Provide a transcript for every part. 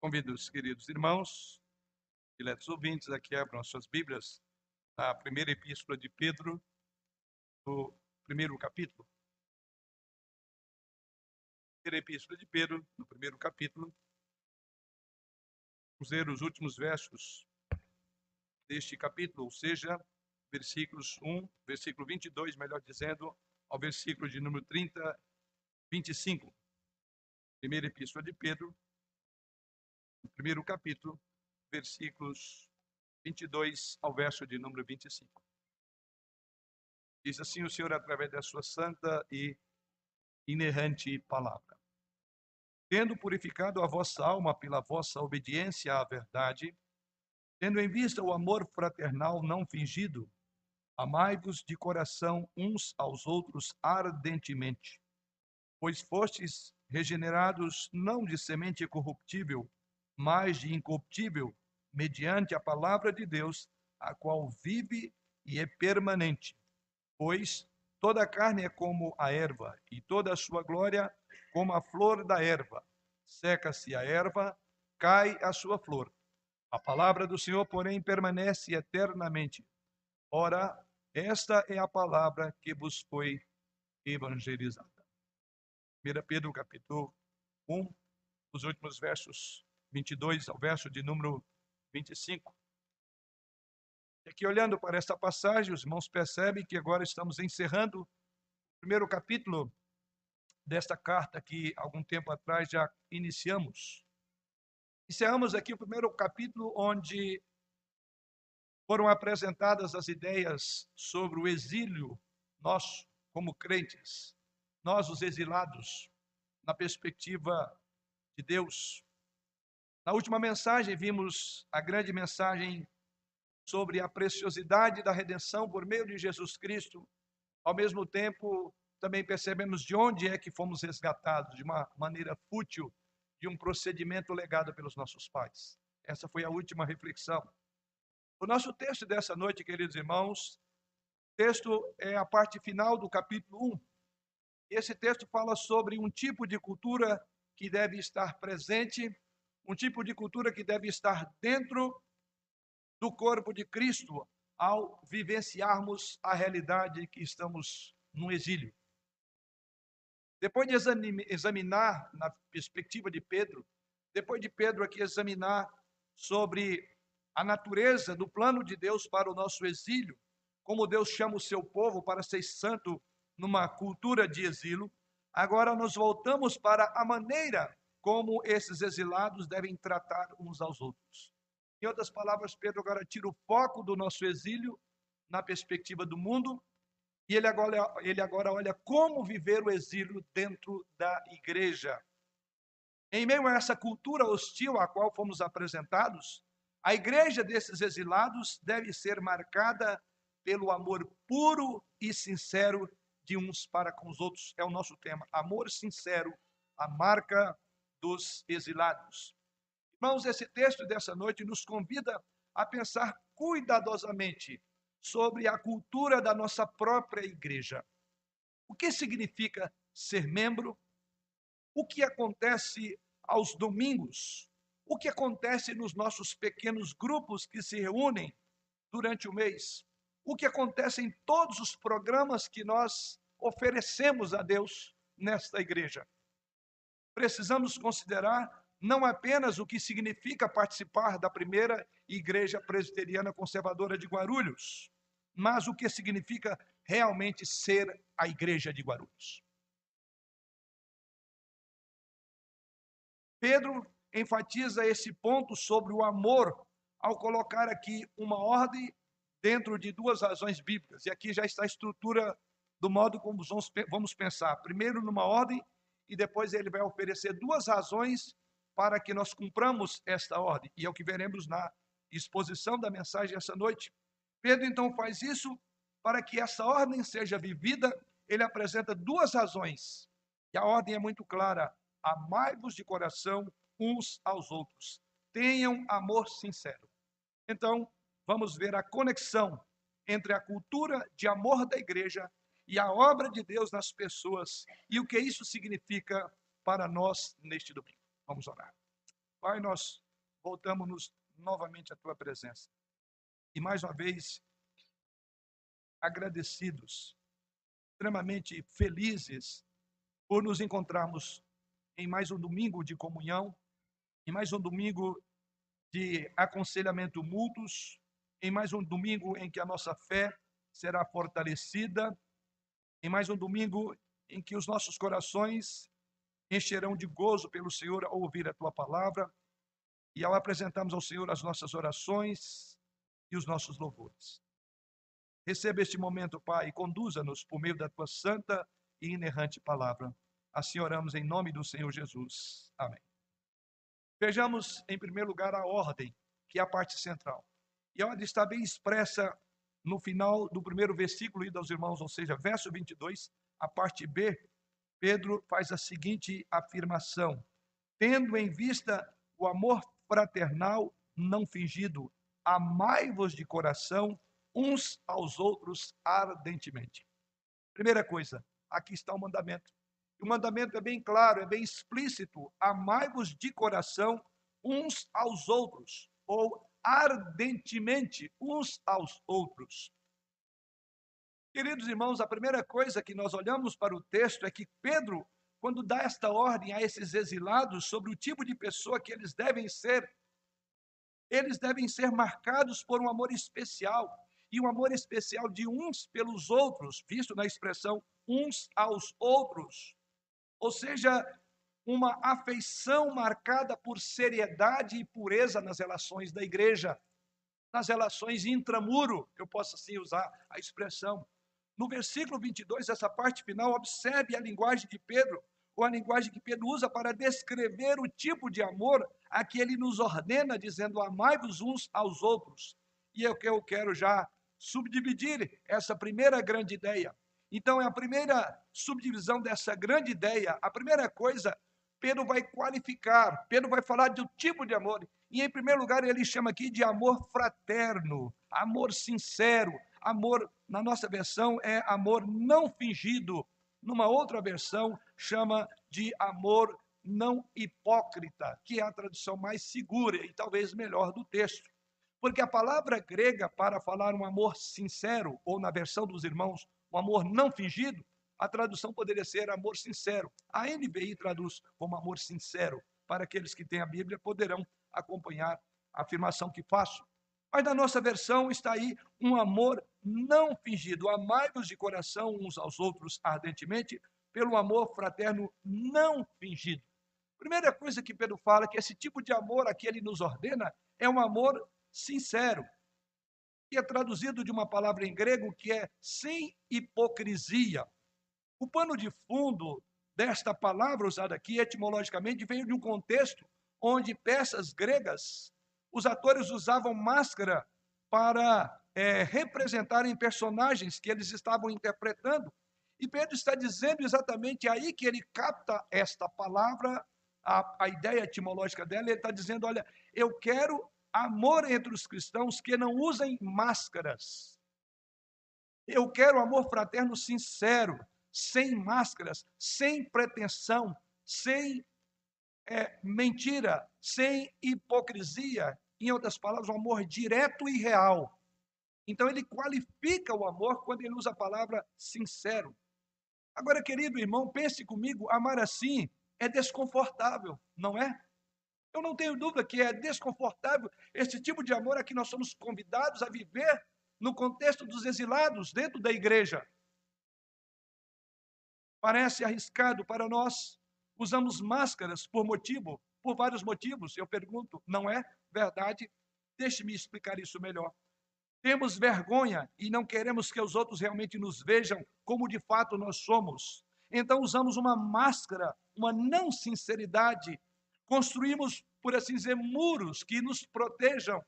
Convido os queridos irmãos, diletos ouvintes, a que abram suas Bíblias na primeira epístola de Pedro, no primeiro capítulo. Primeira epístola de Pedro, no primeiro capítulo. Vamos ler os últimos versos deste capítulo, ou seja, versículos 1, versículo 22, melhor dizendo, ao versículo de número 30, 25. Primeira epístola de Pedro, primeiro capítulo, versículos 22 ao verso de número 25. Diz assim o Senhor através da sua santa e inerrante palavra. Tendo purificado a vossa alma pela vossa obediência à verdade, tendo em vista o amor fraternal não fingido, amai-vos de coração uns aos outros ardentemente, pois fostes regenerados não de semente corruptível, mas de incorruptível, mediante a palavra de Deus, a qual vive e é permanente. Pois toda a carne é como a erva, e toda a sua glória como a flor da erva. Seca-se a erva, cai a sua flor. A palavra do Senhor, porém, permanece eternamente. Ora, esta é a palavra que vos foi evangelizada. 1 Pedro capítulo 1, os últimos versos 22 ao verso de número 25. E aqui, olhando para esta passagem, os irmãos percebem que agora estamos encerrando o primeiro capítulo desta carta que, algum tempo atrás, já iniciamos. Encerramos aqui o primeiro capítulo, onde foram apresentadas as ideias sobre o exílio nosso, como crentes, nós, os exilados, na perspectiva de Deus, na última mensagem, vimos a grande mensagem sobre a preciosidade da redenção por meio de Jesus Cristo. Ao mesmo tempo, também percebemos de onde é que fomos resgatados, de uma maneira fútil, de um procedimento legado pelos nossos pais. Essa foi a última reflexão. O nosso texto dessa noite, queridos irmãos, texto é a parte final do capítulo 1. Esse texto fala sobre um tipo de cultura que deve estar presente um tipo de cultura que deve estar dentro do corpo de Cristo ao vivenciarmos a realidade que estamos no exílio. Depois de examinar, na perspectiva de Pedro, depois de Pedro aqui examinar sobre a natureza do plano de Deus para o nosso exílio, como Deus chama o seu povo para ser santo numa cultura de exílio, agora nós voltamos para a maneira como esses exilados devem tratar uns aos outros. Em outras palavras, Pedro agora tira o foco do nosso exílio na perspectiva do mundo e ele agora, ele agora olha como viver o exílio dentro da igreja. Em meio a essa cultura hostil a qual fomos apresentados, a igreja desses exilados deve ser marcada pelo amor puro e sincero de uns para com os outros. É o nosso tema. Amor sincero, a marca dos exilados. Irmãos, esse texto dessa noite nos convida a pensar cuidadosamente sobre a cultura da nossa própria igreja. O que significa ser membro? O que acontece aos domingos? O que acontece nos nossos pequenos grupos que se reúnem durante o mês? O que acontece em todos os programas que nós oferecemos a Deus nesta igreja? Precisamos considerar não apenas o que significa participar da primeira igreja presbiteriana conservadora de Guarulhos, mas o que significa realmente ser a igreja de Guarulhos. Pedro enfatiza esse ponto sobre o amor ao colocar aqui uma ordem dentro de duas razões bíblicas. E aqui já está a estrutura do modo como vamos pensar. Primeiro, numa ordem e depois ele vai oferecer duas razões para que nós cumpramos esta ordem, e é o que veremos na exposição da mensagem essa noite. Pedro então faz isso para que essa ordem seja vivida, ele apresenta duas razões. E a ordem é muito clara: amai-vos de coração uns aos outros. Tenham amor sincero. Então, vamos ver a conexão entre a cultura de amor da igreja e a obra de Deus nas pessoas e o que isso significa para nós neste domingo. Vamos orar. Pai, nós voltamos novamente à tua presença. E mais uma vez, agradecidos, extremamente felizes por nos encontrarmos em mais um domingo de comunhão, em mais um domingo de aconselhamento mútuos, em mais um domingo em que a nossa fé será fortalecida, em mais um domingo em que os nossos corações encherão de gozo pelo Senhor ao ouvir a tua palavra e ao apresentarmos ao Senhor as nossas orações e os nossos louvores. Receba este momento, Pai, e conduza-nos por meio da tua santa e inerrante palavra. Assim oramos em nome do Senhor Jesus. Amém. Vejamos, em primeiro lugar, a ordem, que é a parte central. E a ordem está bem expressa no final do primeiro versículo, ido aos irmãos, ou seja, verso 22, a parte B. Pedro faz a seguinte afirmação: tendo em vista o amor fraternal não fingido, amai-vos de coração uns aos outros ardentemente. Primeira coisa, aqui está o mandamento. O mandamento é bem claro, é bem explícito: amai-vos de coração uns aos outros, ou ardentemente uns aos outros. Queridos irmãos, a primeira coisa que nós olhamos para o texto é que Pedro, quando dá esta ordem a esses exilados sobre o tipo de pessoa que eles devem ser, eles devem ser marcados por um amor especial, e um amor especial de uns pelos outros, visto na expressão uns aos outros. Ou seja, uma afeição marcada por seriedade e pureza nas relações da igreja, nas relações intramuro, eu posso assim usar a expressão. No versículo 22, essa parte final, observe a linguagem de Pedro, ou a linguagem que Pedro usa para descrever o tipo de amor a que ele nos ordena, dizendo: amai-vos uns aos outros. E é o que eu quero já subdividir essa primeira grande ideia. Então, é a primeira subdivisão dessa grande ideia. A primeira coisa, Pedro vai qualificar, Pedro vai falar do tipo de amor. E, em primeiro lugar, ele chama aqui de amor fraterno, amor sincero, amor, na nossa versão, é amor não fingido. Numa outra versão, chama de amor não hipócrita, que é a tradução mais segura e talvez melhor do texto. Porque a palavra grega para falar um amor sincero, ou na versão dos irmãos, um amor não fingido, a tradução poderia ser amor sincero. A NBI traduz como amor sincero. Para aqueles que têm a Bíblia, poderão acompanhar a afirmação que faço. Mas na nossa versão está aí um amor não fingido. Amai-vos de coração uns aos outros ardentemente, pelo amor fraterno não fingido. Primeira coisa que Pedro fala é que esse tipo de amor a que ele nos ordena é um amor sincero, que é traduzido de uma palavra em grego que é sem hipocrisia. O pano de fundo desta palavra usada aqui, etimologicamente, veio de um contexto onde peças gregas, os atores usavam máscara para é, representarem personagens que eles estavam interpretando. E Pedro está dizendo exatamente aí que ele capta esta palavra, a, a ideia etimológica dela, ele está dizendo: olha, eu quero amor entre os cristãos que não usem máscaras. Eu quero amor fraterno sincero, sem máscaras, sem pretensão, sem é, mentira, sem hipocrisia. Em outras palavras, um amor direto e real. Então, ele qualifica o amor quando ele usa a palavra sincero. Agora, querido irmão, pense comigo: amar assim é desconfortável, não é? Eu não tenho dúvida que é desconfortável esse tipo de amor a que nós somos convidados a viver no contexto dos exilados dentro da igreja. Parece arriscado para nós. Usamos máscaras por motivo, por vários motivos. Eu pergunto, não é verdade? Deixe-me explicar isso melhor. Temos vergonha e não queremos que os outros realmente nos vejam como de fato nós somos. Então usamos uma máscara, uma não sinceridade construímos, por assim dizer, muros que nos protejam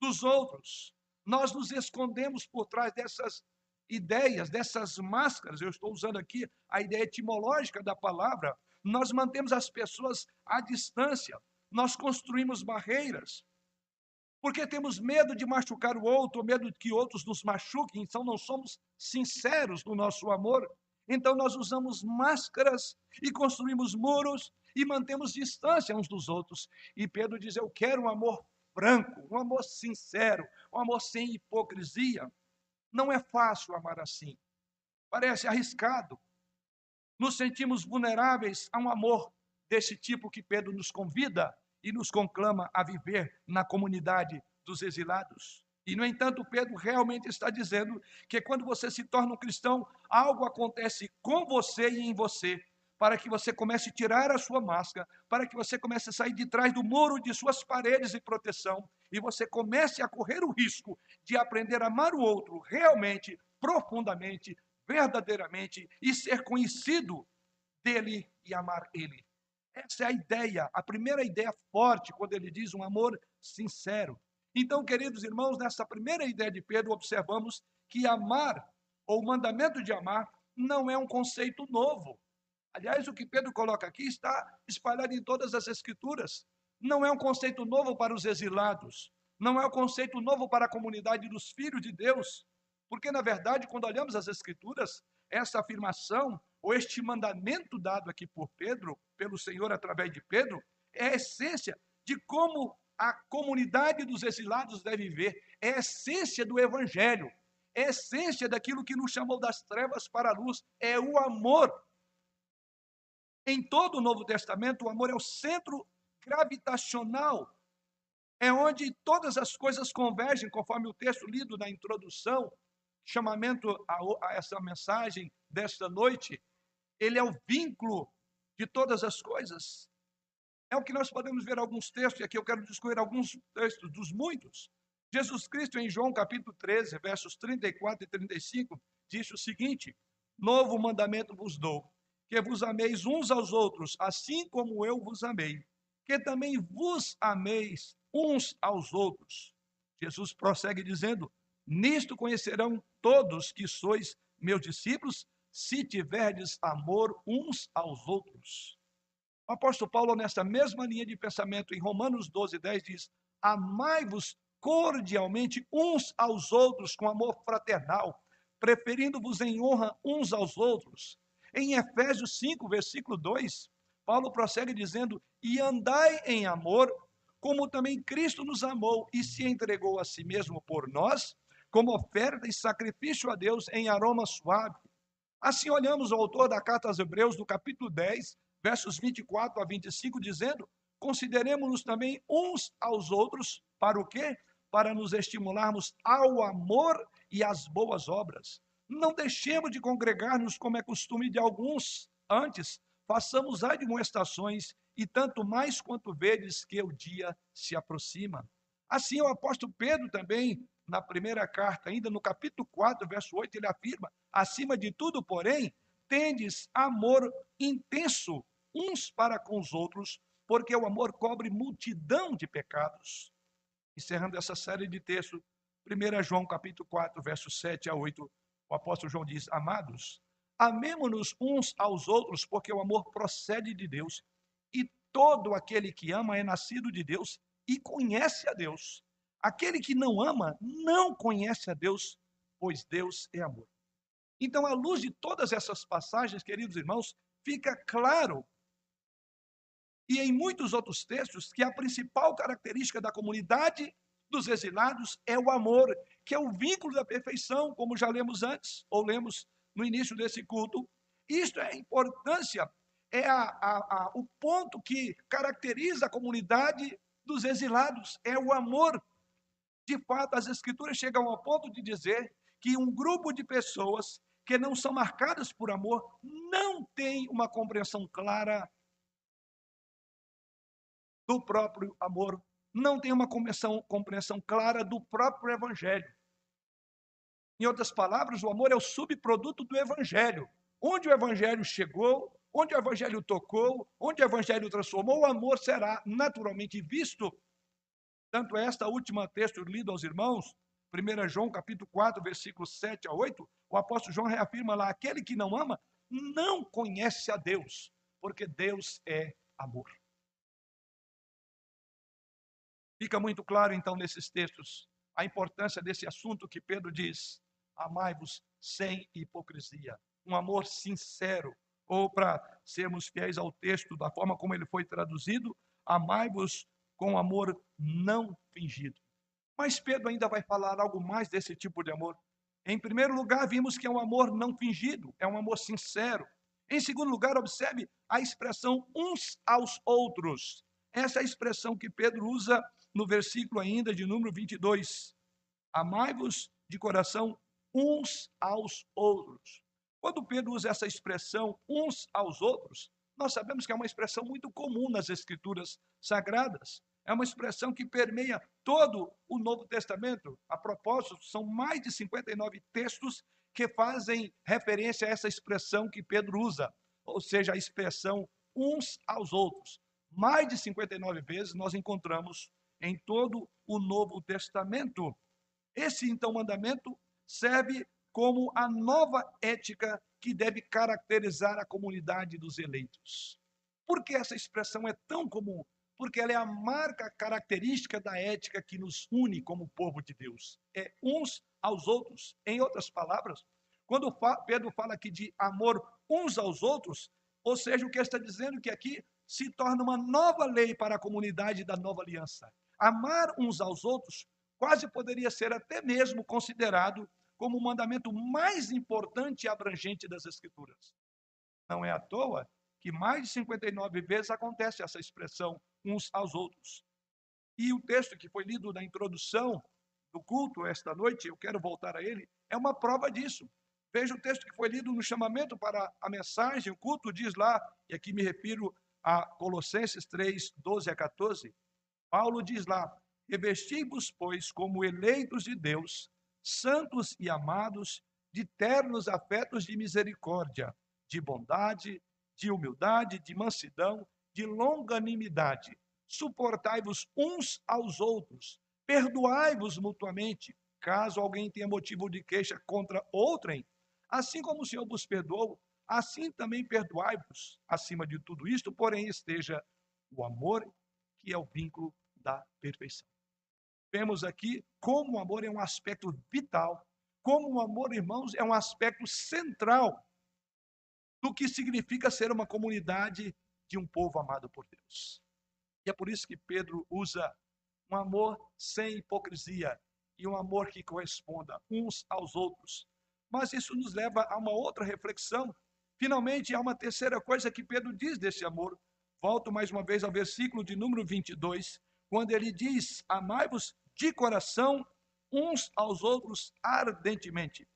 dos outros. Nós nos escondemos por trás dessas ideias, dessas máscaras. Eu estou usando aqui a ideia etimológica da palavra. Nós mantemos as pessoas à distância. Nós construímos barreiras. Porque temos medo de machucar o outro, medo de que outros nos machuquem, então não somos sinceros no nosso amor. Então nós usamos máscaras e construímos muros e mantemos distância uns dos outros. E Pedro diz: Eu quero um amor franco, um amor sincero, um amor sem hipocrisia. Não é fácil amar assim. Parece arriscado. Nos sentimos vulneráveis a um amor desse tipo que Pedro nos convida e nos conclama a viver na comunidade dos exilados. E, no entanto, Pedro realmente está dizendo que quando você se torna um cristão, algo acontece com você e em você, para que você comece a tirar a sua máscara, para que você comece a sair de trás do muro de suas paredes de proteção e você comece a correr o risco de aprender a amar o outro realmente, profundamente, verdadeiramente e ser conhecido dele e amar ele. Essa é a ideia, a primeira ideia forte quando ele diz um amor sincero. Então, queridos irmãos, nessa primeira ideia de Pedro, observamos que amar, ou o mandamento de amar, não é um conceito novo. Aliás, o que Pedro coloca aqui está espalhado em todas as Escrituras. Não é um conceito novo para os exilados, não é um conceito novo para a comunidade dos filhos de Deus, porque, na verdade, quando olhamos as Escrituras, essa afirmação, ou este mandamento dado aqui por Pedro, pelo Senhor através de Pedro, é a essência de como a comunidade dos exilados deve viver, é a essência do Evangelho, é a essência daquilo que nos chamou das trevas para a luz, é o amor. Em todo o Novo Testamento, o amor é o centro gravitacional, é onde todas as coisas convergem, conforme o texto lido na introdução, chamamento a, a essa mensagem desta noite, ele é o vínculo de todas as coisas. É o que nós podemos ver alguns textos, e aqui eu quero discorrer alguns textos dos muitos. Jesus Cristo, em João capítulo 13, versos 34 e 35, disse o seguinte: Novo mandamento vos dou, que vos ameis uns aos outros, assim como eu vos amei, que também vos ameis uns aos outros. Jesus prossegue dizendo: Nisto conhecerão todos que sois meus discípulos, se tiverdes amor uns aos outros. O apóstolo Paulo, nessa mesma linha de pensamento, em Romanos 12, 10, diz: Amai-vos cordialmente uns aos outros com amor fraternal, preferindo-vos em honra uns aos outros. Em Efésios 5, versículo 2, Paulo prossegue dizendo: E andai em amor, como também Cristo nos amou e se entregou a si mesmo por nós, como oferta e sacrifício a Deus em aroma suave. Assim olhamos o autor da carta aos Hebreus, do capítulo 10, versos 24 a 25, dizendo: Consideremos-nos também uns aos outros, para o quê? Para nos estimularmos ao amor e às boas obras. Não deixemos de congregar-nos como é costume de alguns, antes, façamos admoestações, e tanto mais quanto vedes que o dia se aproxima. Assim, o apóstolo Pedro também, na primeira carta, ainda no capítulo 4, verso 8, ele afirma: acima de tudo, porém, tendes amor intenso uns para com os outros, porque o amor cobre multidão de pecados. Encerrando essa série de textos, 1 João capítulo 4, versos 7 a 8, o apóstolo João diz: Amados, amemo-nos uns aos outros, porque o amor procede de Deus, todo aquele que ama é nascido de Deus e conhece a Deus. Aquele que não ama não conhece a Deus, pois Deus é amor. Então, à luz de todas essas passagens, queridos irmãos, fica claro e em muitos outros textos que a principal característica da comunidade dos exilados é o amor, que é o vínculo da perfeição, como já lemos antes, ou lemos no início desse culto. Isto é a importância, é a, a, a, o ponto que caracteriza a comunidade dos exilados, é o amor. De fato, as Escrituras chegam ao ponto de dizer que um grupo de pessoas que não são marcadas por amor não tem uma compreensão clara do próprio amor, não tem uma compreensão, compreensão clara do próprio Evangelho. Em outras palavras, o amor é o subproduto do Evangelho. Onde o Evangelho chegou, onde o Evangelho tocou, onde o Evangelho transformou, o amor será naturalmente visto. Tanto esta última texto lido aos irmãos, 1 João capítulo 4, versículos 7 a 8, o apóstolo João reafirma lá, aquele que não ama não conhece a Deus, porque Deus é amor. Fica muito claro, então, nesses textos, a importância desse assunto que Pedro diz: amai-vos sem hipocrisia. Um amor sincero, ou para sermos fiéis ao texto, da forma como ele foi traduzido, amai-vos com amor não fingido. Mas Pedro ainda vai falar algo mais desse tipo de amor. Em primeiro lugar, vimos que é um amor não fingido, é um amor sincero. Em segundo lugar, observe a expressão uns aos outros. Essa é a expressão que Pedro usa no versículo ainda de número 22. Amai-vos de coração uns aos outros. Quando Pedro usa essa expressão uns aos outros, nós sabemos que é uma expressão muito comum nas escrituras sagradas. É uma expressão que permeia todo o Novo Testamento. A propósito, são mais de 59 textos que fazem referência a essa expressão que Pedro usa, ou seja, a expressão uns aos outros. Mais de 59 vezes nós encontramos em todo o Novo Testamento. Esse, então, mandamento serve como a nova ética que deve caracterizar a comunidade dos eleitos. Por que essa expressão é tão comum? Porque ela é a marca característica da ética que nos une como povo de Deus. É uns aos outros. Em outras palavras, quando Pedro fala aqui de amor uns aos outros, ou seja, o que está dizendo que aqui se torna uma nova lei para a comunidade da nova aliança. Amar uns aos outros quase poderia ser até mesmo considerado como o mandamento mais importante e abrangente das Escrituras. Não é à toa que mais de 59 vezes acontece essa expressão uns aos outros. E o texto que foi lido na introdução do culto esta noite, eu quero voltar a ele, é uma prova disso. Veja o texto que foi lido no chamamento para a mensagem, o culto diz lá, e aqui me refiro a Colossenses 3, 12 a 14. Paulo diz lá: Revesti-vos, pois, como eleitos de Deus, santos e amados, de ternos afetos de misericórdia, de bondade, de humildade, de mansidão, de longanimidade. Suportai-vos uns aos outros, perdoai-vos mutuamente, caso alguém tenha motivo de queixa contra outrem. Assim como o Senhor vos perdoou, assim também perdoai-vos. Acima de tudo isto, porém, esteja o amor, que é o vínculo da perfeição vemos aqui como o amor é um aspecto vital, como o amor, irmãos, é um aspecto central do que significa ser uma comunidade de um povo amado por Deus. E é por isso que Pedro usa um amor sem hipocrisia e um amor que corresponda uns aos outros. Mas isso nos leva a uma outra reflexão. Finalmente, há uma terceira coisa que Pedro diz desse amor. Volto mais uma vez ao versículo de número 22, quando ele diz: Amai-vos de coração uns aos outros ardentemente.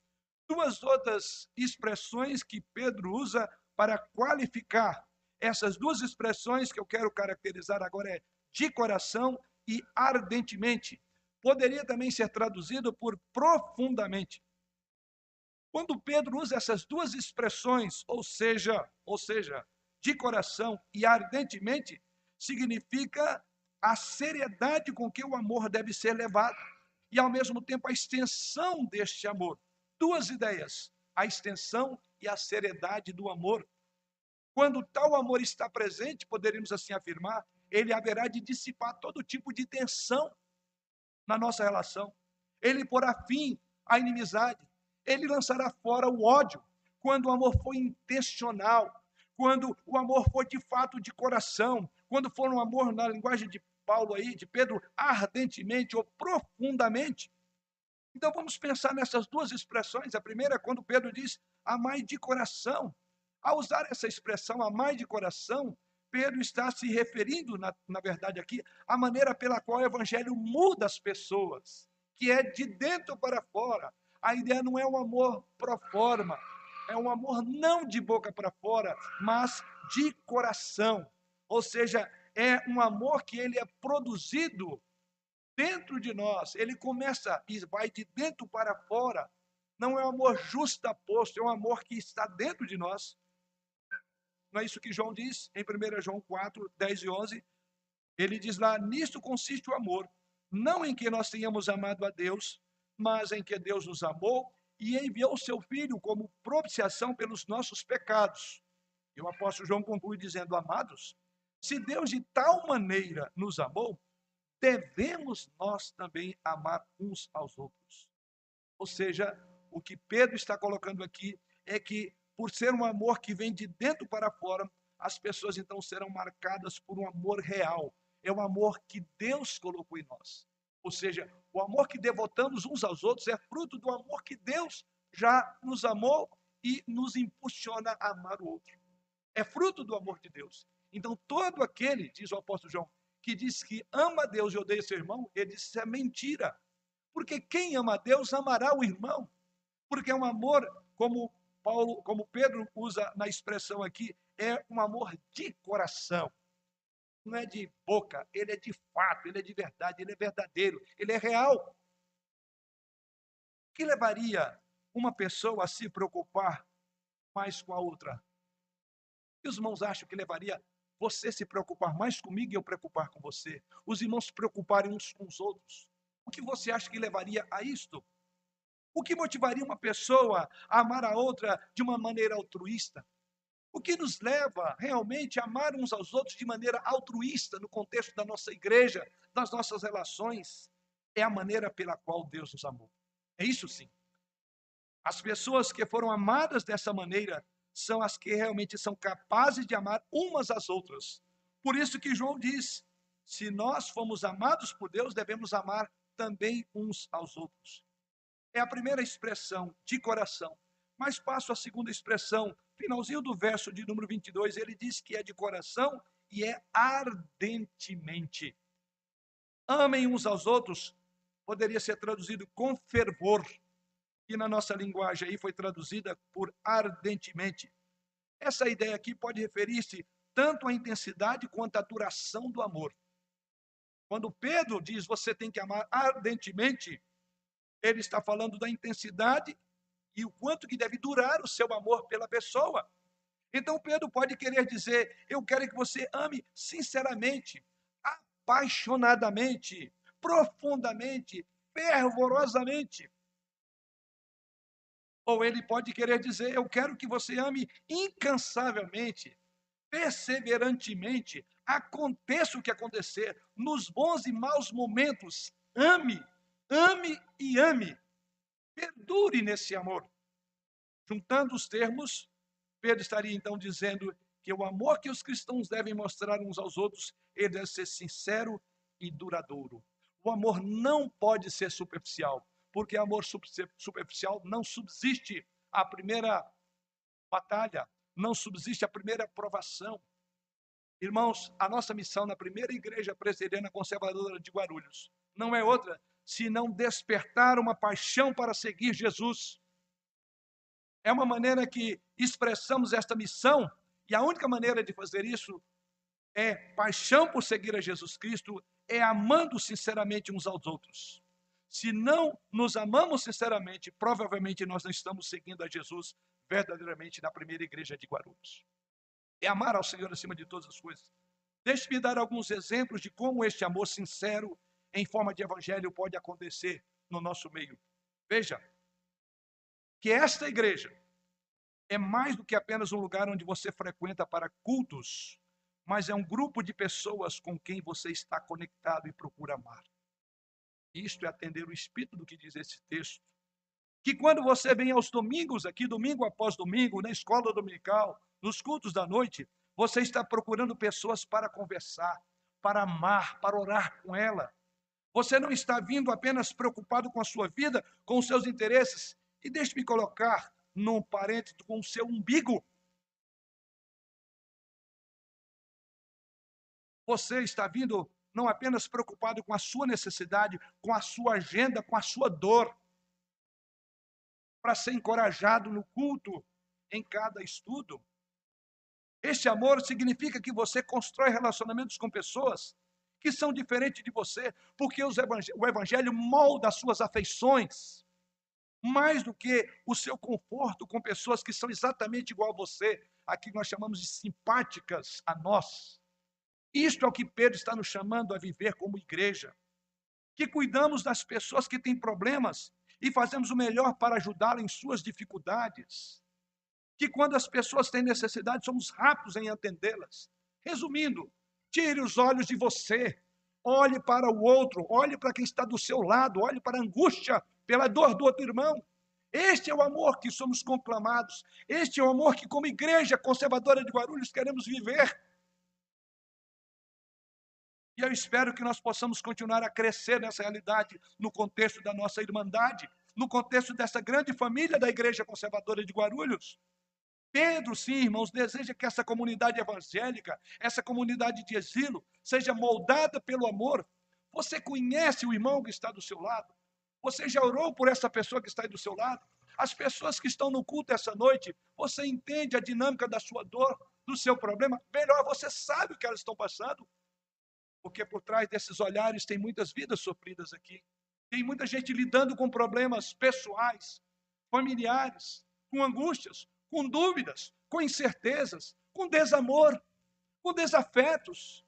Duas outras expressões que Pedro usa para qualificar essas duas expressões que eu quero caracterizar agora é de coração e ardentemente. Poderia também ser traduzido por profundamente. Quando Pedro usa essas duas expressões, ou seja, ou seja, de coração e ardentemente, significa a seriedade com que o amor deve ser levado e, ao mesmo tempo, a extensão deste amor. Duas ideias: a extensão e a seriedade do amor. Quando tal amor está presente, poderíamos assim afirmar, ele haverá de dissipar todo tipo de tensão na nossa relação. Ele porá fim à inimizade. Ele lançará fora o ódio. Quando o amor for intencional, quando o amor for de fato de coração, quando for um amor na linguagem de Paulo aí, de Pedro, ardentemente ou profundamente. Então vamos pensar nessas duas expressões. A primeira é quando Pedro diz amai de coração. Ao usar essa expressão amai de coração, Pedro está se referindo, na, na verdade, aqui, à maneira pela qual o evangelho muda as pessoas, que é de dentro para fora. A ideia não é um amor pro forma, é um amor não de boca para fora, mas de coração. Ou seja, é um amor que ele é produzido dentro de nós. Ele começa e vai de dentro para fora. Não é um amor justaposto, é um amor que está dentro de nós. Não é isso que João diz em 1 João 4, 10 e 11? Ele diz lá: Nisto consiste o amor, não em que nós tenhamos amado a Deus, mas em que Deus nos amou e enviou seu Filho como propiciação pelos nossos pecados. E o apóstolo João conclui dizendo: Amados, se Deus de tal maneira nos amou, devemos nós também amar uns aos outros. Ou seja, o que Pedro está colocando aqui é que por ser um amor que vem de dentro para fora, as pessoas então serão marcadas por um amor real. É o amor que Deus colocou em nós. Ou seja, o amor que devotamos uns aos outros é fruto do amor que Deus já nos amou e nos impulsiona a amar o outro. É fruto do amor de Deus. Então, todo aquele, diz o apóstolo João, que diz que ama a Deus e odeia seu irmão, ele diz que é mentira. Porque quem ama a Deus amará o irmão. Porque é um amor, como Paulo, como Pedro usa na expressão aqui, é um amor de coração. Não é de boca, ele é de fato, ele é de verdade, ele é verdadeiro, ele é real. O que levaria uma pessoa a se preocupar mais com a outra? E os irmãos acham que levaria você se preocupar mais comigo e eu preocupar com você? Os irmãos se preocuparem uns com os outros? O que você acha que levaria a isto? O que motivaria uma pessoa a amar a outra de uma maneira altruísta? O que nos leva realmente a amar uns aos outros de maneira altruísta no contexto da nossa igreja, das nossas relações, é a maneira pela qual Deus nos amou. É isso sim. As pessoas que foram amadas dessa maneira são as que realmente são capazes de amar umas às outras. Por isso que João diz: se nós fomos amados por Deus, devemos amar também uns aos outros. É a primeira expressão de coração. Mas passo a segunda expressão, finalzinho do verso de número 22, ele diz que é de coração e é ardentemente. Amem uns aos outros, poderia ser traduzido com fervor, e na nossa linguagem aí foi traduzida por ardentemente. Essa ideia aqui pode referir-se tanto à intensidade quanto à duração do amor. Quando Pedro diz você tem que amar ardentemente, ele está falando da intensidade e o quanto que deve durar o seu amor pela pessoa. Então Pedro pode querer dizer: eu quero que você ame sinceramente, apaixonadamente, profundamente, fervorosamente. Ou ele pode querer dizer: eu quero que você ame incansavelmente, perseverantemente, aconteça o que acontecer, nos bons e maus momentos, ame Ame e ame. Perdure nesse amor. Juntando os termos, Pedro estaria então dizendo que o amor que os cristãos devem mostrar uns aos outros, ele deve ser sincero e duradouro. O amor não pode ser superficial, porque amor superficial não subsiste a primeira batalha, não subsiste a primeira provação. Irmãos, a nossa missão na primeira igreja presbiteriana conservadora de Guarulhos não é outra se não despertar uma paixão para seguir Jesus. É uma maneira que expressamos esta missão, e a única maneira de fazer isso é paixão por seguir a Jesus Cristo, é amando sinceramente uns aos outros. Se não nos amamos sinceramente, provavelmente nós não estamos seguindo a Jesus verdadeiramente na primeira igreja de Guarulhos. É amar ao Senhor acima de todas as coisas. Deixe-me dar alguns exemplos de como este amor sincero em forma de evangelho pode acontecer no nosso meio. Veja, que esta igreja é mais do que apenas um lugar onde você frequenta para cultos, mas é um grupo de pessoas com quem você está conectado e procura amar. Isto é atender o espírito do que diz esse texto. Que quando você vem aos domingos aqui, domingo após domingo, na escola dominical, nos cultos da noite, você está procurando pessoas para conversar, para amar, para orar com ela, você não está vindo apenas preocupado com a sua vida, com os seus interesses. E deixe-me colocar num parênteses com o seu umbigo. Você está vindo não apenas preocupado com a sua necessidade, com a sua agenda, com a sua dor, para ser encorajado no culto, em cada estudo. Este amor significa que você constrói relacionamentos com pessoas que são diferentes de você, porque o Evangelho molda as suas afeições, mais do que o seu conforto com pessoas que são exatamente igual a você, aqui nós chamamos de simpáticas a nós. Isto é o que Pedro está nos chamando a viver como igreja. Que cuidamos das pessoas que têm problemas e fazemos o melhor para ajudá-las em suas dificuldades. Que quando as pessoas têm necessidade, somos rápidos em atendê-las. Resumindo, Tire os olhos de você. Olhe para o outro, olhe para quem está do seu lado, olhe para a angústia, pela dor do outro irmão. Este é o amor que somos conclamados. Este é o amor que, como igreja conservadora de Guarulhos, queremos viver. E eu espero que nós possamos continuar a crescer nessa realidade no contexto da nossa irmandade, no contexto dessa grande família da Igreja Conservadora de Guarulhos. Pedro, sim, irmãos, deseja que essa comunidade evangélica, essa comunidade de exílio, seja moldada pelo amor. Você conhece o irmão que está do seu lado? Você já orou por essa pessoa que está aí do seu lado? As pessoas que estão no culto essa noite, você entende a dinâmica da sua dor, do seu problema? Melhor, você sabe o que elas estão passando? Porque por trás desses olhares tem muitas vidas sofridas aqui. Tem muita gente lidando com problemas pessoais, familiares, com angústias, com dúvidas, com incertezas, com desamor, com desafetos.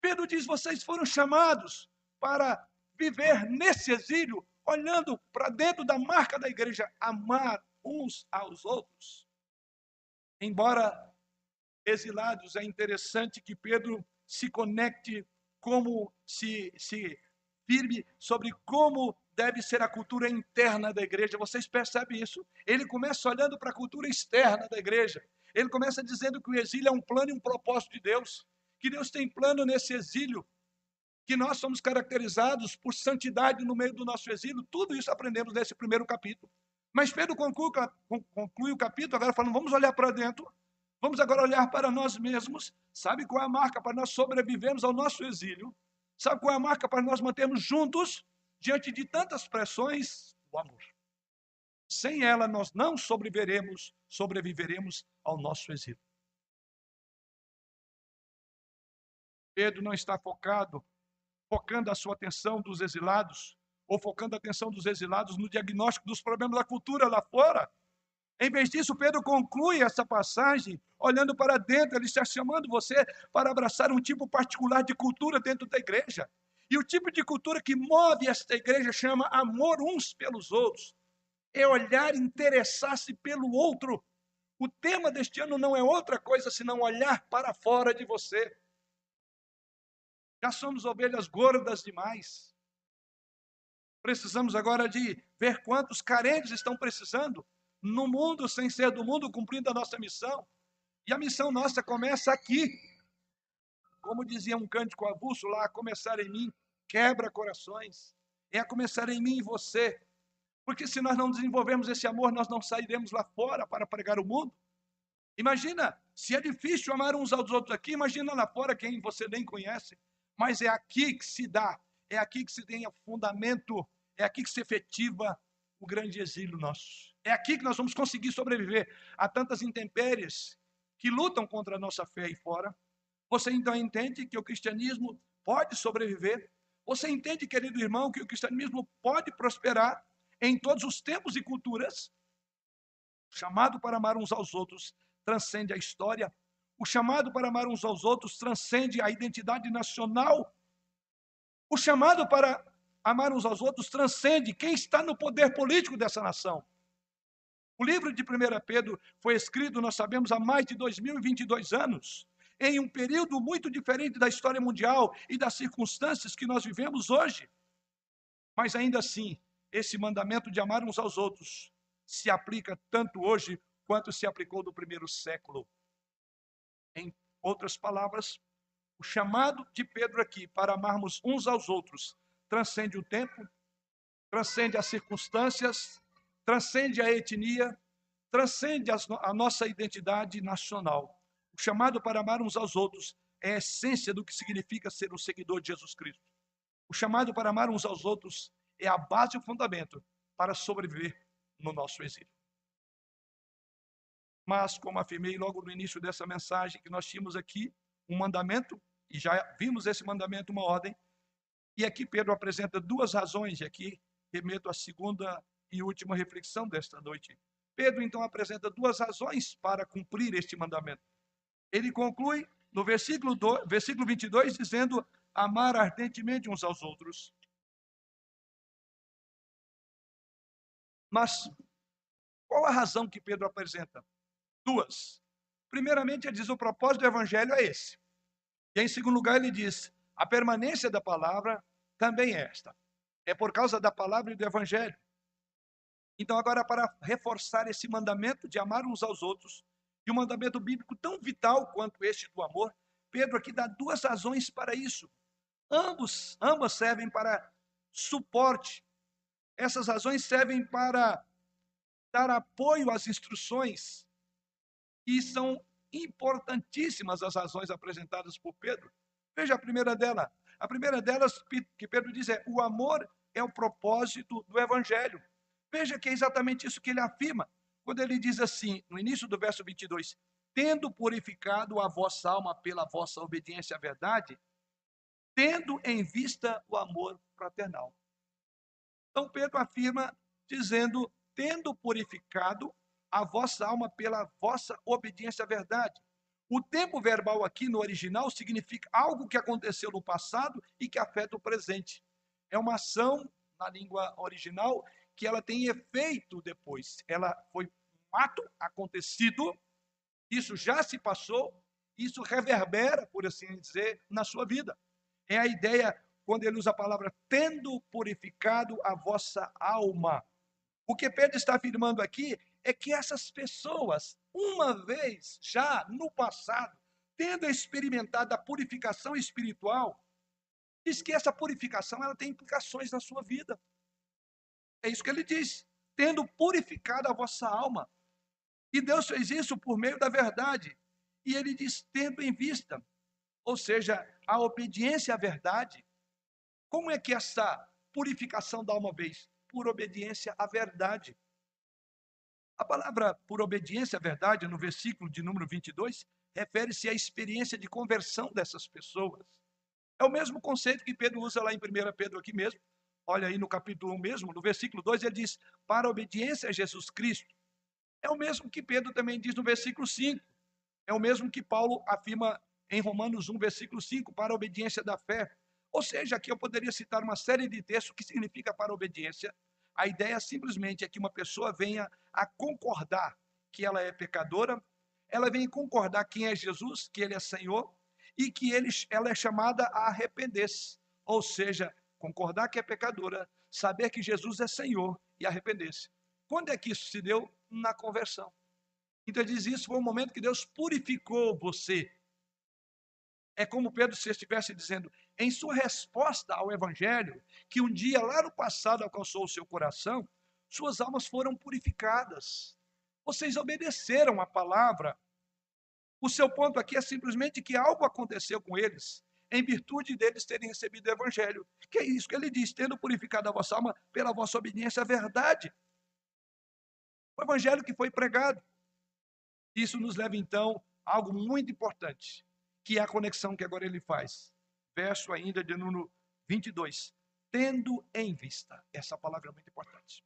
Pedro diz: vocês foram chamados para viver nesse exílio, olhando para dentro da marca da igreja, amar uns aos outros. Embora exilados, é interessante que Pedro se conecte como se, se firme sobre como deve ser a cultura interna da igreja. Vocês percebem isso? Ele começa olhando para a cultura externa da igreja. Ele começa dizendo que o exílio é um plano e um propósito de Deus. Que Deus tem plano nesse exílio. Que nós somos caracterizados por santidade no meio do nosso exílio. Tudo isso aprendemos nesse primeiro capítulo. Mas Pedro conclui, conclui o capítulo agora falando: vamos olhar para dentro. Vamos agora olhar para nós mesmos. Sabe qual é a marca para nós sobrevivermos ao nosso exílio? Sabe qual é a marca para nós mantermos juntos diante de tantas pressões? O amor. Sem ela nós não sobreviveremos, sobreviveremos ao nosso exílio. Pedro não está focado, focando a sua atenção dos exilados, ou focando a atenção dos exilados no diagnóstico dos problemas da cultura lá fora. Em vez disso, Pedro conclui essa passagem olhando para dentro, ele está chamando você para abraçar um tipo particular de cultura dentro da igreja. E o tipo de cultura que move esta igreja chama amor uns pelos outros. É olhar, interessar-se pelo outro. O tema deste ano não é outra coisa senão olhar para fora de você. Já somos ovelhas gordas demais. Precisamos agora de ver quantos carentes estão precisando no mundo sem ser do mundo, cumprindo a nossa missão. E a missão nossa começa aqui. Como dizia um cântico avulso lá, a começar em mim, quebra corações. É a começar em mim e você. Porque se nós não desenvolvermos esse amor, nós não sairemos lá fora para pregar o mundo. Imagina, se é difícil amar uns aos outros aqui, imagina lá fora quem você nem conhece. Mas é aqui que se dá, é aqui que se tem fundamento, é aqui que se efetiva o grande exílio nosso. É aqui que nós vamos conseguir sobreviver a tantas intempéries que lutam contra a nossa fé aí fora. Você então entende que o cristianismo pode sobreviver? Você entende, querido irmão, que o cristianismo pode prosperar em todos os tempos e culturas? O chamado para amar uns aos outros transcende a história. O chamado para amar uns aos outros transcende a identidade nacional. O chamado para amar uns aos outros transcende quem está no poder político dessa nação. O livro de 1 Pedro foi escrito, nós sabemos, há mais de 2022 anos, em um período muito diferente da história mundial e das circunstâncias que nós vivemos hoje. Mas ainda assim, esse mandamento de amar uns aos outros se aplica tanto hoje quanto se aplicou no primeiro século. Em outras palavras, o chamado de Pedro aqui para amarmos uns aos outros transcende o tempo, transcende as circunstâncias, transcende a etnia, transcende a nossa identidade nacional. O chamado para amar uns aos outros é a essência do que significa ser um seguidor de Jesus Cristo. O chamado para amar uns aos outros é a base e o fundamento para sobreviver no nosso exílio. Mas, como afirmei logo no início dessa mensagem, que nós tínhamos aqui um mandamento, e já vimos esse mandamento, uma ordem, e aqui Pedro apresenta duas razões, e aqui remeto à segunda e última reflexão desta noite. Pedro então apresenta duas razões para cumprir este mandamento. Ele conclui no versículo, do, versículo 22 dizendo: amar ardentemente uns aos outros. Mas qual a razão que Pedro apresenta? Duas. Primeiramente, ele diz: o propósito do evangelho é esse. E em segundo lugar, ele diz: a permanência da palavra também esta. É por causa da palavra e do evangelho. Então, agora, para reforçar esse mandamento de amar uns aos outros, e um mandamento bíblico tão vital quanto este do amor, Pedro aqui dá duas razões para isso. Ambos, ambas servem para suporte. Essas razões servem para dar apoio às instruções e são importantíssimas as razões apresentadas por Pedro. Veja a primeira dela. A primeira delas que Pedro diz é: o amor é o propósito do evangelho. Veja que é exatamente isso que ele afirma, quando ele diz assim, no início do verso 22, tendo purificado a vossa alma pela vossa obediência à verdade, tendo em vista o amor fraternal. Então Pedro afirma dizendo, tendo purificado a vossa alma pela vossa obediência à verdade. O tempo verbal aqui no original significa algo que aconteceu no passado e que afeta o presente. É uma ação na língua original que ela tem efeito depois. Ela foi um ato acontecido, isso já se passou, isso reverbera, por assim dizer, na sua vida. É a ideia quando ele usa a palavra tendo purificado a vossa alma. O que Pedro está afirmando aqui é que essas pessoas, uma vez já no passado, tendo experimentado a purificação espiritual, diz que essa purificação ela tem implicações na sua vida. É isso que ele diz, tendo purificado a vossa alma. E Deus fez isso por meio da verdade. E ele diz, tendo em vista, ou seja, a obediência à verdade. Como é que essa purificação dá uma vez? Por obediência à verdade. A palavra por obediência à verdade, no versículo de número 22, refere-se à experiência de conversão dessas pessoas. É o mesmo conceito que Pedro usa lá em 1 Pedro aqui mesmo. Olha aí no capítulo 1 mesmo, no versículo 2, ele diz: para a obediência a Jesus Cristo. É o mesmo que Pedro também diz no versículo 5. É o mesmo que Paulo afirma em Romanos 1, versículo 5, para a obediência da fé. Ou seja, aqui eu poderia citar uma série de textos que significa para a obediência. A ideia simplesmente é que uma pessoa venha a concordar que ela é pecadora, ela vem concordar quem é Jesus, que ele é Senhor, e que ele, ela é chamada a arrepender-se. Ou seja, concordar que é pecadora, saber que Jesus é Senhor e arrepender-se. Quando é que isso se deu? Na conversão. Então ele diz isso foi o momento que Deus purificou você. É como Pedro se estivesse dizendo, em sua resposta ao Evangelho, que um dia lá no passado alcançou o seu coração, suas almas foram purificadas. Vocês obedeceram a palavra. O seu ponto aqui é simplesmente que algo aconteceu com eles, em virtude deles terem recebido o Evangelho. Que é isso que ele diz, tendo purificado a vossa alma pela vossa obediência à verdade o evangelho que foi pregado. Isso nos leva então a algo muito importante, que é a conexão que agora ele faz. Verso ainda de número 22. Tendo em vista. Essa palavra é muito importante.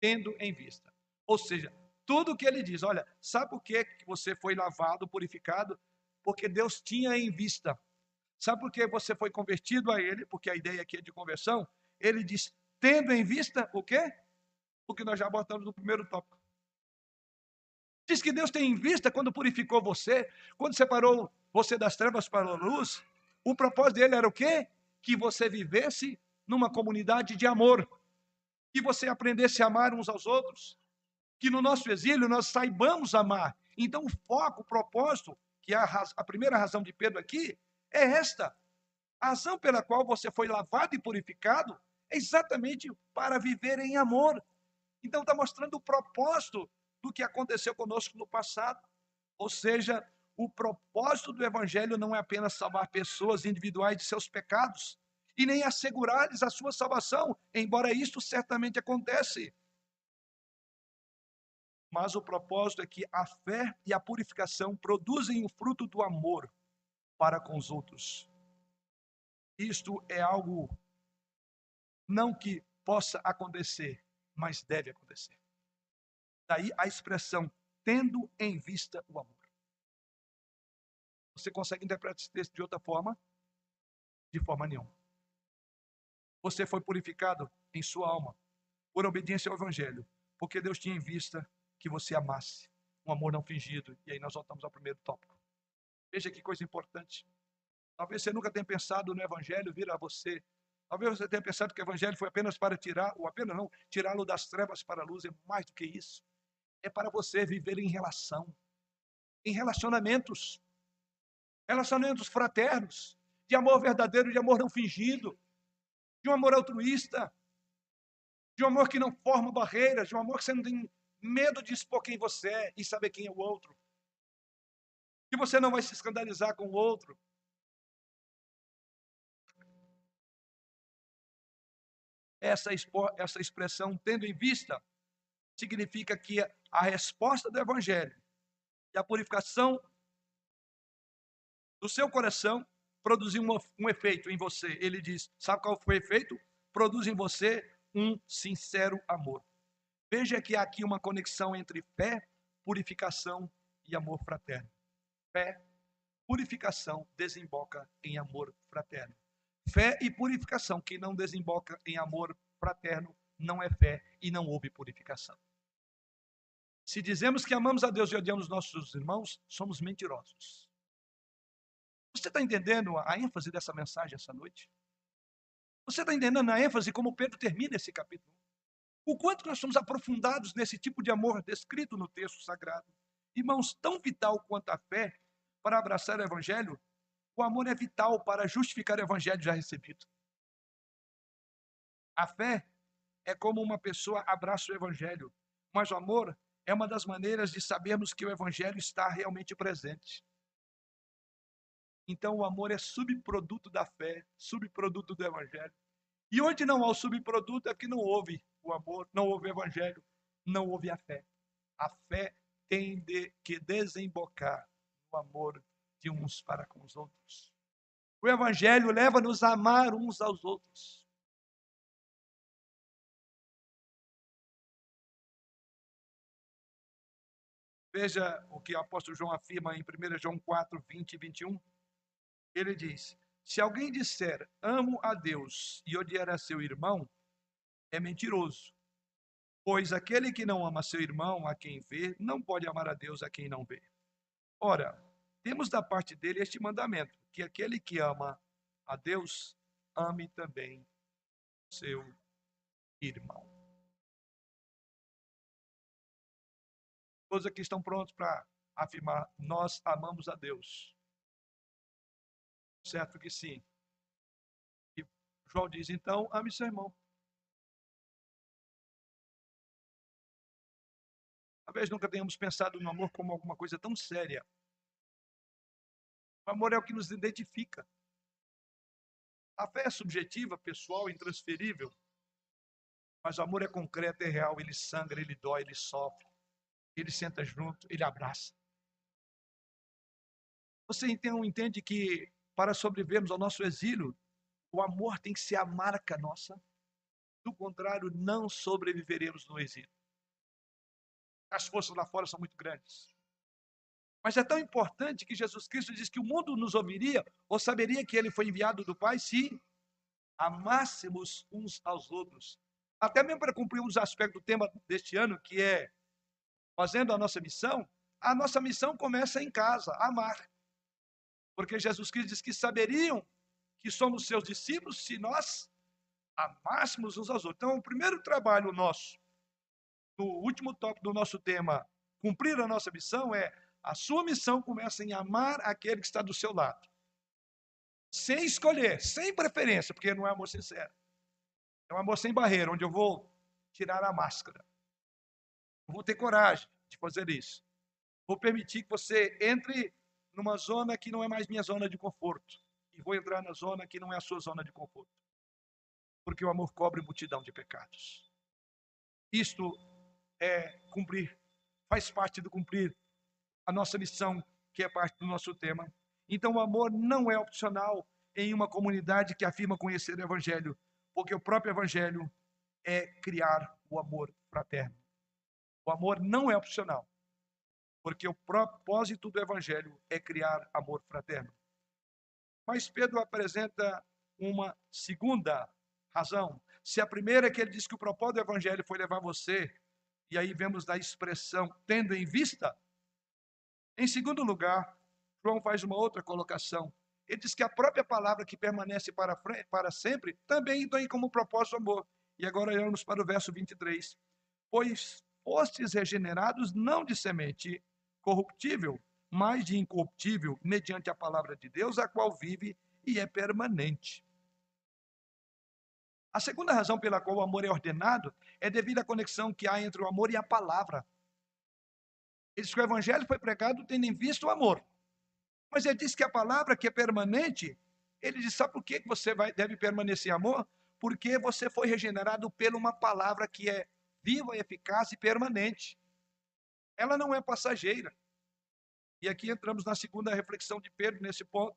Tendo em vista. Ou seja, tudo que ele diz, olha, sabe por que você foi lavado, purificado? Porque Deus tinha em vista. Sabe por que você foi convertido a ele? Porque a ideia aqui é de conversão. Ele diz, tendo em vista o quê? O que nós já botamos no primeiro tópico. Diz que Deus tem em vista quando purificou você, quando separou você das trevas para a luz. O propósito dele era o quê? Que você vivesse numa comunidade de amor, que você aprendesse a amar uns aos outros, que no nosso exílio nós saibamos amar. Então, o foco, o propósito, que é a, a primeira razão de Pedro aqui, é esta. A razão pela qual você foi lavado e purificado é exatamente para viver em amor. Então, está mostrando o propósito do que aconteceu conosco no passado. Ou seja, o propósito do Evangelho não é apenas salvar pessoas individuais de seus pecados, e nem assegurar-lhes a sua salvação, embora isto certamente acontece. Mas o propósito é que a fé e a purificação produzem o fruto do amor para com os outros. Isto é algo não que possa acontecer, mas deve acontecer. Daí a expressão tendo em vista o amor. Você consegue interpretar esse texto de outra forma? De forma nenhuma. Você foi purificado em sua alma por obediência ao Evangelho, porque Deus tinha em vista que você amasse um amor não fingido. E aí nós voltamos ao primeiro tópico. Veja que coisa importante. Talvez você nunca tenha pensado no Evangelho vir a você Talvez você tenha pensado que o evangelho foi apenas para tirar, ou apenas não, tirá-lo das trevas para a luz, é mais do que isso. É para você viver em relação, em relacionamentos, relacionamentos fraternos, de amor verdadeiro, de amor não fingido, de um amor altruísta, de um amor que não forma barreiras, de um amor que você não tem medo de expor quem você é e saber quem é o outro. Que você não vai se escandalizar com o outro, essa, essa expressão, tendo em vista, significa que a resposta do Evangelho e a purificação do seu coração produziu um, um efeito em você. Ele diz: sabe qual foi o efeito? Produz em você um sincero amor. Veja que há aqui uma conexão entre fé, purificação e amor fraterno. Fé, purificação desemboca em amor fraterno. Fé e purificação que não desemboca em amor fraterno não é fé e não houve purificação. Se dizemos que amamos a Deus e odiamos nossos irmãos, somos mentirosos. Você está entendendo a ênfase dessa mensagem essa noite? Você está entendendo a ênfase como Pedro termina esse capítulo? O quanto nós somos aprofundados nesse tipo de amor descrito no texto sagrado. Irmãos, tão vital quanto a fé para abraçar o evangelho o amor é vital para justificar o evangelho já recebido. A fé é como uma pessoa abraça o evangelho, mas o amor é uma das maneiras de sabermos que o evangelho está realmente presente. Então o amor é subproduto da fé, subproduto do evangelho. E onde não há o subproduto é que não houve o amor, não houve o evangelho, não houve a fé. A fé tem de que desembocar no amor de uns para com os outros. O Evangelho leva-nos a amar uns aos outros. Veja o que o apóstolo João afirma em 1 João 4, 20 e 21. Ele diz: Se alguém disser amo a Deus e odiar a seu irmão, é mentiroso. Pois aquele que não ama seu irmão, a quem vê, não pode amar a Deus a quem não vê. Ora, temos da parte dele este mandamento: que aquele que ama a Deus, ame também seu irmão. Todos aqui estão prontos para afirmar: nós amamos a Deus. Certo que sim. E João diz: então, ame seu irmão. Talvez nunca tenhamos pensado no amor como alguma coisa tão séria o amor é o que nos identifica. A fé é subjetiva, pessoal, intransferível. Mas o amor é concreto, é real. Ele sangra, ele dói, ele sofre. Ele senta junto, ele abraça. Você então entende que para sobrevivermos ao nosso exílio, o amor tem que ser a marca nossa. Do contrário, não sobreviveremos no exílio. As forças lá fora são muito grandes. Mas é tão importante que Jesus Cristo diz que o mundo nos ouviria ou saberia que ele foi enviado do Pai se amássemos uns aos outros. Até mesmo para cumprir um dos aspectos do tema deste ano, que é fazendo a nossa missão, a nossa missão começa em casa, amar. Porque Jesus Cristo diz que saberiam que somos seus discípulos se nós amássemos uns aos outros. Então, o primeiro trabalho nosso, no último tópico do nosso tema, cumprir a nossa missão, é a sua missão começa em amar aquele que está do seu lado. Sem escolher, sem preferência, porque não é amor sincero. É um amor sem barreira, onde eu vou tirar a máscara. Eu vou ter coragem de fazer isso. Vou permitir que você entre numa zona que não é mais minha zona de conforto. E vou entrar na zona que não é a sua zona de conforto. Porque o amor cobre multidão de pecados. Isto é cumprir, faz parte do cumprir a nossa missão, que é parte do nosso tema. Então, o amor não é opcional em uma comunidade que afirma conhecer o Evangelho, porque o próprio Evangelho é criar o amor fraterno. O amor não é opcional, porque o propósito do Evangelho é criar amor fraterno. Mas Pedro apresenta uma segunda razão. Se a primeira é que ele diz que o propósito do Evangelho foi levar você, e aí vemos da expressão tendo em vista, em segundo lugar, João faz uma outra colocação. ele diz que a própria palavra que permanece para, para sempre também tem como propósito amor. E agora olhamos para o verso 23. Pois fostes regenerados não de semente corruptível, mas de incorruptível, mediante a palavra de Deus, a qual vive e é permanente. A segunda razão pela qual o amor é ordenado é devido à conexão que há entre o amor e a palavra. Ele diz que o evangelho foi pregado tendo em vista o amor. Mas ele diz que a palavra que é permanente, ele diz, sabe por que você vai, deve permanecer amor? Porque você foi regenerado por uma palavra que é viva, eficaz e permanente. Ela não é passageira. E aqui entramos na segunda reflexão de Pedro nesse ponto.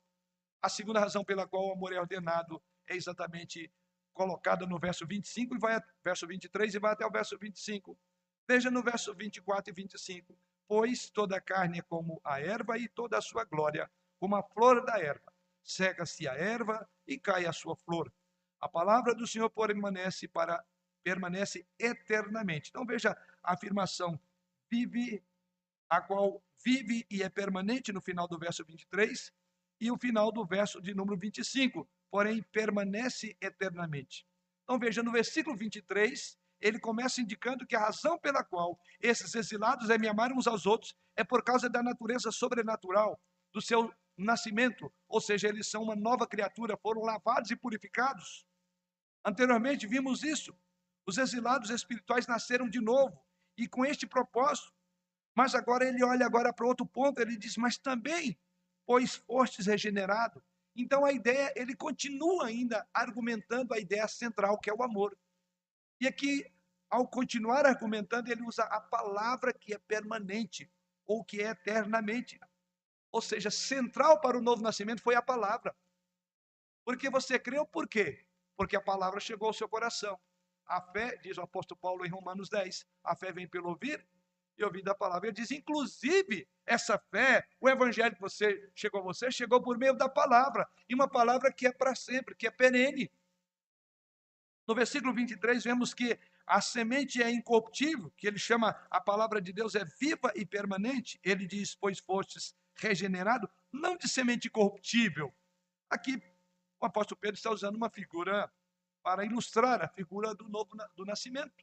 A segunda razão pela qual o amor é ordenado é exatamente colocada no verso 25 e vai verso 23 e vai até o verso 25. Veja no verso 24 e 25. Pois toda a carne é como a erva e toda a sua glória como a flor da erva. Seca-se a erva e cai a sua flor. A palavra do Senhor permanece para permanece eternamente. Então veja a afirmação vive a qual vive e é permanente no final do verso 23 e o final do verso de número 25, porém permanece eternamente. Então veja no versículo 23, ele começa indicando que a razão pela qual esses exilados devem amar uns aos outros é por causa da natureza sobrenatural do seu nascimento, ou seja, eles são uma nova criatura, foram lavados e purificados. Anteriormente vimos isso. Os exilados espirituais nasceram de novo e com este propósito. Mas agora ele olha agora para outro ponto, ele diz: "Mas também, pois fostes regenerado". Então a ideia, ele continua ainda argumentando a ideia central, que é o amor. E aqui ao continuar argumentando, ele usa a palavra que é permanente ou que é eternamente. Ou seja, central para o novo nascimento foi a palavra. Porque você creu por quê? Porque a palavra chegou ao seu coração. A fé, diz o apóstolo Paulo em Romanos 10, a fé vem pelo ouvir e ouvir da palavra. Ele diz, inclusive, essa fé, o evangelho que você chegou a você, chegou por meio da palavra. E uma palavra que é para sempre, que é perene. No versículo 23, vemos que a semente é incorruptível, que ele chama a palavra de Deus é viva e permanente. Ele diz: Pois fostes regenerado, não de semente corruptível. Aqui o apóstolo Pedro está usando uma figura para ilustrar a figura do novo do nascimento.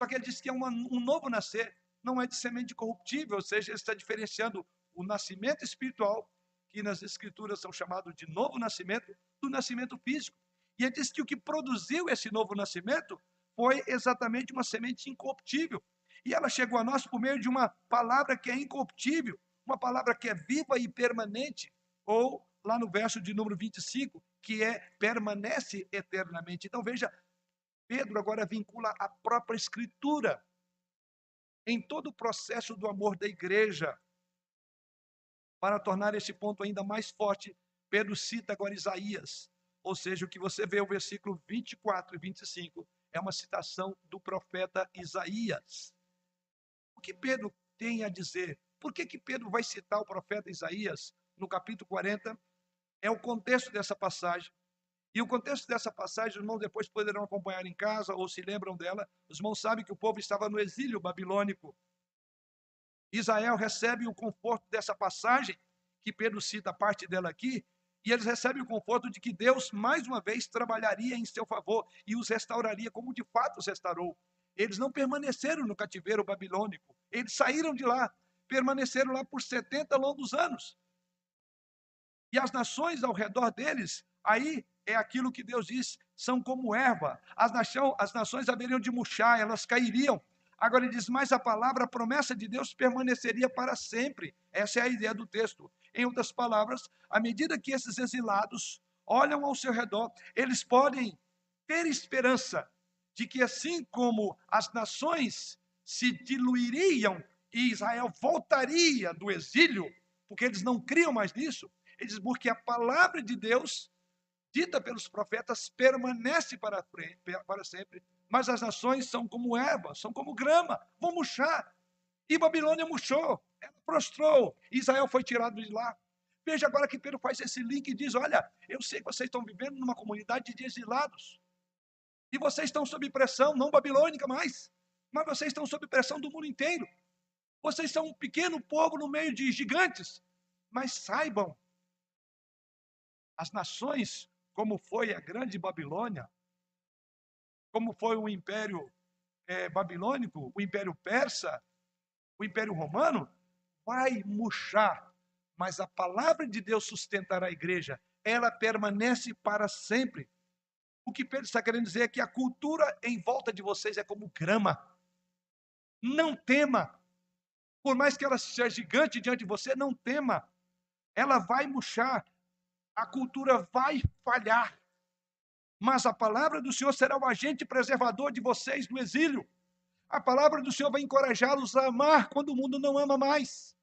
Só que ele diz que é uma, um novo nascer, não é de semente corruptível, ou seja, ele está diferenciando o nascimento espiritual, que nas escrituras são chamados de novo nascimento, do nascimento físico. E ele diz que o que produziu esse novo nascimento foi exatamente uma semente incorruptível. E ela chegou a nós por meio de uma palavra que é incorruptível, uma palavra que é viva e permanente, ou lá no verso de número 25, que é permanece eternamente. Então veja, Pedro agora vincula a própria escritura em todo o processo do amor da igreja. Para tornar esse ponto ainda mais forte, Pedro cita agora Isaías, ou seja, o que você vê o versículo 24 e 25 é uma citação do profeta Isaías. O que Pedro tem a dizer? Por que, que Pedro vai citar o profeta Isaías no capítulo 40? É o contexto dessa passagem. E o contexto dessa passagem, os irmãos depois poderão acompanhar em casa ou se lembram dela. Os irmãos sabem que o povo estava no exílio babilônico. Israel recebe o conforto dessa passagem, que Pedro cita parte dela aqui, e eles recebem o conforto de que Deus, mais uma vez, trabalharia em seu favor e os restauraria, como de fato os restaurou. Eles não permaneceram no cativeiro babilônico, eles saíram de lá, permaneceram lá por 70 longos anos. E as nações ao redor deles, aí é aquilo que Deus diz, são como erva. As, nação, as nações haveriam de murchar, elas cairiam. Agora ele diz, mas a palavra, a promessa de Deus permaneceria para sempre. Essa é a ideia do texto. Em outras palavras, à medida que esses exilados olham ao seu redor, eles podem ter esperança de que, assim como as nações se diluiriam e Israel voltaria do exílio, porque eles não criam mais nisso, eles porque a palavra de Deus, dita pelos profetas, permanece para, frente, para sempre. Mas as nações são como erva, são como grama, vão murchar. E Babilônia murchou. Ela prostrou. Israel foi tirado de lá. Veja agora que Pedro faz esse link e diz: Olha, eu sei que vocês estão vivendo numa comunidade de exilados. E vocês estão sob pressão, não babilônica mais, mas vocês estão sob pressão do mundo inteiro. Vocês são um pequeno povo no meio de gigantes. Mas saibam as nações, como foi a grande Babilônia, como foi o Império é, Babilônico, o Império Persa, o Império Romano, vai murchar, mas a palavra de Deus sustentará a igreja, ela permanece para sempre. O que Pedro está querendo dizer é que a cultura em volta de vocês é como grama. Não tema. Por mais que ela seja gigante diante de você, não tema. Ela vai murchar. A cultura vai falhar. Mas a palavra do Senhor será o agente preservador de vocês no exílio. A palavra do Senhor vai encorajá-los a amar quando o mundo não ama mais.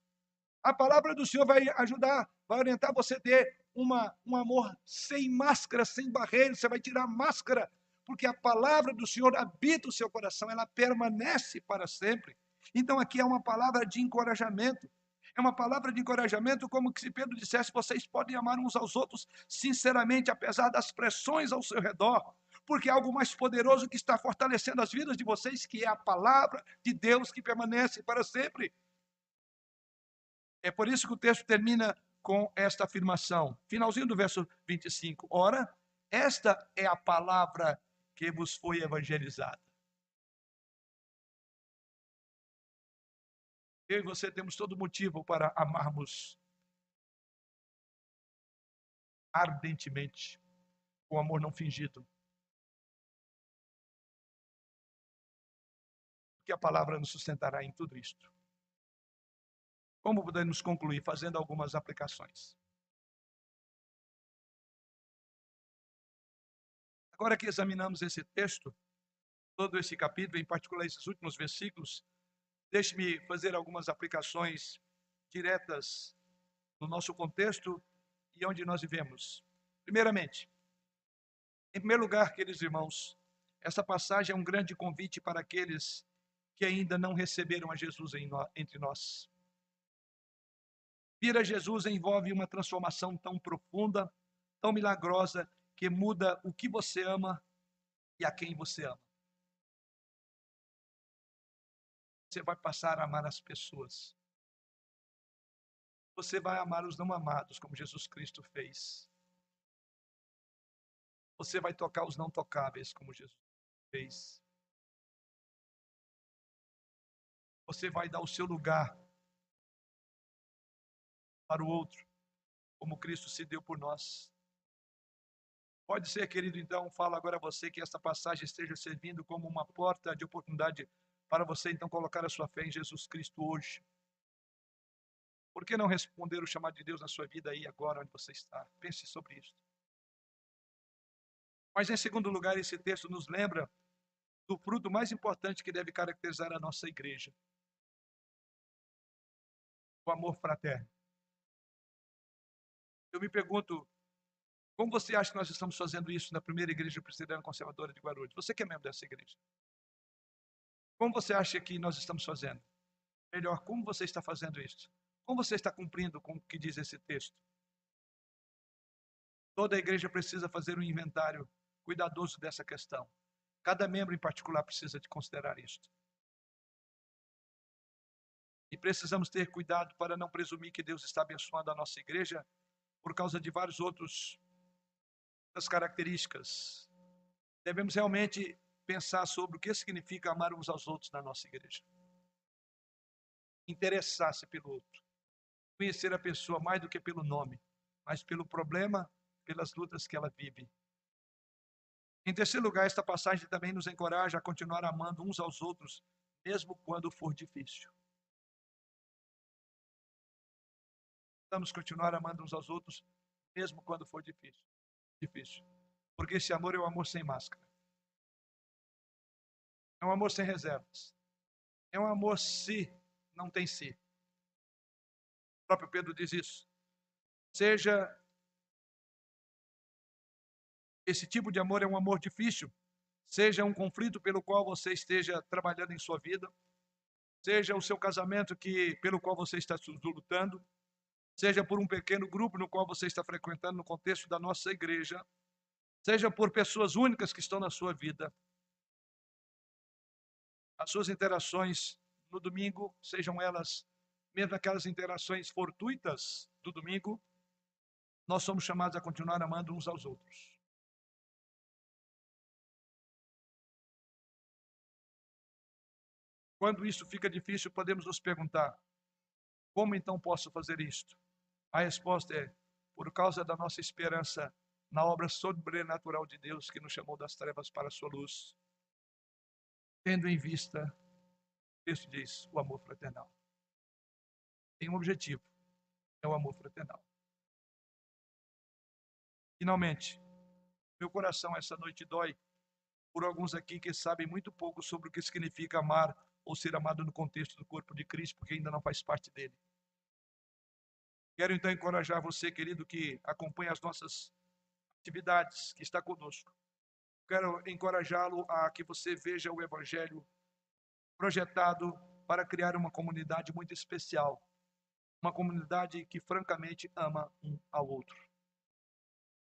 A palavra do Senhor vai ajudar, vai orientar você a ter uma, um amor sem máscara, sem barreiras, você vai tirar a máscara, porque a palavra do Senhor habita o seu coração, ela permanece para sempre. Então aqui é uma palavra de encorajamento. É uma palavra de encorajamento, como se Pedro dissesse: vocês podem amar uns aos outros sinceramente, apesar das pressões ao seu redor, porque é algo mais poderoso que está fortalecendo as vidas de vocês, que é a palavra de Deus que permanece para sempre. É por isso que o texto termina com esta afirmação. Finalzinho do verso 25. Ora, esta é a palavra que vos foi evangelizada. Eu e você temos todo motivo para amarmos ardentemente, com amor não fingido. Que a palavra nos sustentará em tudo isto. Como podemos concluir? Fazendo algumas aplicações. Agora que examinamos esse texto, todo esse capítulo, em particular esses últimos versículos, deixe-me fazer algumas aplicações diretas no nosso contexto e onde nós vivemos. Primeiramente, em primeiro lugar, queridos irmãos, essa passagem é um grande convite para aqueles que ainda não receberam a Jesus entre nós. Vir a Jesus envolve uma transformação tão profunda, tão milagrosa, que muda o que você ama e a quem você ama. Você vai passar a amar as pessoas. Você vai amar os não amados, como Jesus Cristo fez. Você vai tocar os não tocáveis, como Jesus fez. Você vai dar o seu lugar para o outro, como Cristo se deu por nós. Pode ser, querido, então, fala agora a você que esta passagem esteja servindo como uma porta de oportunidade para você, então, colocar a sua fé em Jesus Cristo hoje. Por que não responder o chamado de Deus na sua vida aí, agora, onde você está? Pense sobre isso. Mas, em segundo lugar, esse texto nos lembra do fruto mais importante que deve caracterizar a nossa igreja: o amor fraterno. Eu me pergunto, como você acha que nós estamos fazendo isso na primeira igreja presbiteriana conservadora de Guarulhos? Você que é membro dessa igreja. Como você acha que nós estamos fazendo? Melhor, como você está fazendo isso? Como você está cumprindo com o que diz esse texto? Toda a igreja precisa fazer um inventário cuidadoso dessa questão. Cada membro em particular precisa de considerar isto. E precisamos ter cuidado para não presumir que Deus está abençoando a nossa igreja por causa de vários outros das características. Devemos realmente pensar sobre o que significa amar uns aos outros na nossa igreja. Interessar-se pelo outro. Conhecer a pessoa mais do que pelo nome, mas pelo problema, pelas lutas que ela vive. Em terceiro lugar, esta passagem também nos encoraja a continuar amando uns aos outros, mesmo quando for difícil. Vamos continuar amando uns aos outros, mesmo quando for difícil. Difícil. Porque esse amor é um amor sem máscara. É um amor sem reservas. É um amor se não tem si. O próprio Pedro diz isso. Seja esse tipo de amor é um amor difícil, seja um conflito pelo qual você esteja trabalhando em sua vida, seja o seu casamento que pelo qual você está lutando, seja por um pequeno grupo no qual você está frequentando no contexto da nossa igreja, seja por pessoas únicas que estão na sua vida. As suas interações no domingo, sejam elas mesmo aquelas interações fortuitas do domingo, nós somos chamados a continuar amando uns aos outros. Quando isso fica difícil, podemos nos perguntar: como então posso fazer isto? A resposta é: por causa da nossa esperança na obra sobrenatural de Deus que nos chamou das trevas para a sua luz, tendo em vista, o texto diz, o amor fraternal. Tem um objetivo, é o amor fraternal. Finalmente, meu coração essa noite dói por alguns aqui que sabem muito pouco sobre o que significa amar ou ser amado no contexto do corpo de Cristo, porque ainda não faz parte dele. Quero então encorajar você, querido, que acompanha as nossas atividades, que está conosco. Quero encorajá-lo a que você veja o Evangelho projetado para criar uma comunidade muito especial, uma comunidade que francamente ama um ao outro.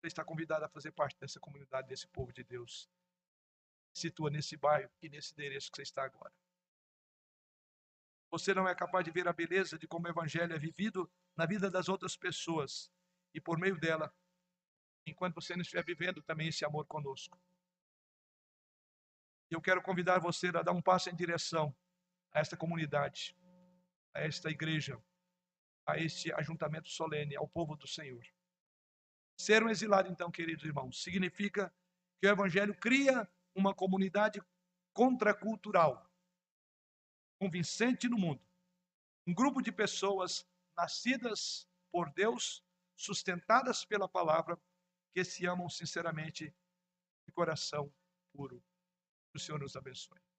Você está convidado a fazer parte dessa comunidade, desse povo de Deus. Situa nesse bairro e nesse endereço que você está agora. Você não é capaz de ver a beleza de como o Evangelho é vivido na vida das outras pessoas e por meio dela, enquanto você não estiver vivendo também esse amor conosco. Eu quero convidar você a dar um passo em direção a esta comunidade, a esta igreja, a este ajuntamento solene, ao povo do Senhor. Ser um exilado, então, queridos irmãos, significa que o Evangelho cria uma comunidade contracultural convincente no mundo. Um grupo de pessoas nascidas por Deus, sustentadas pela palavra, que se amam sinceramente de coração puro. O Senhor nos abençoe.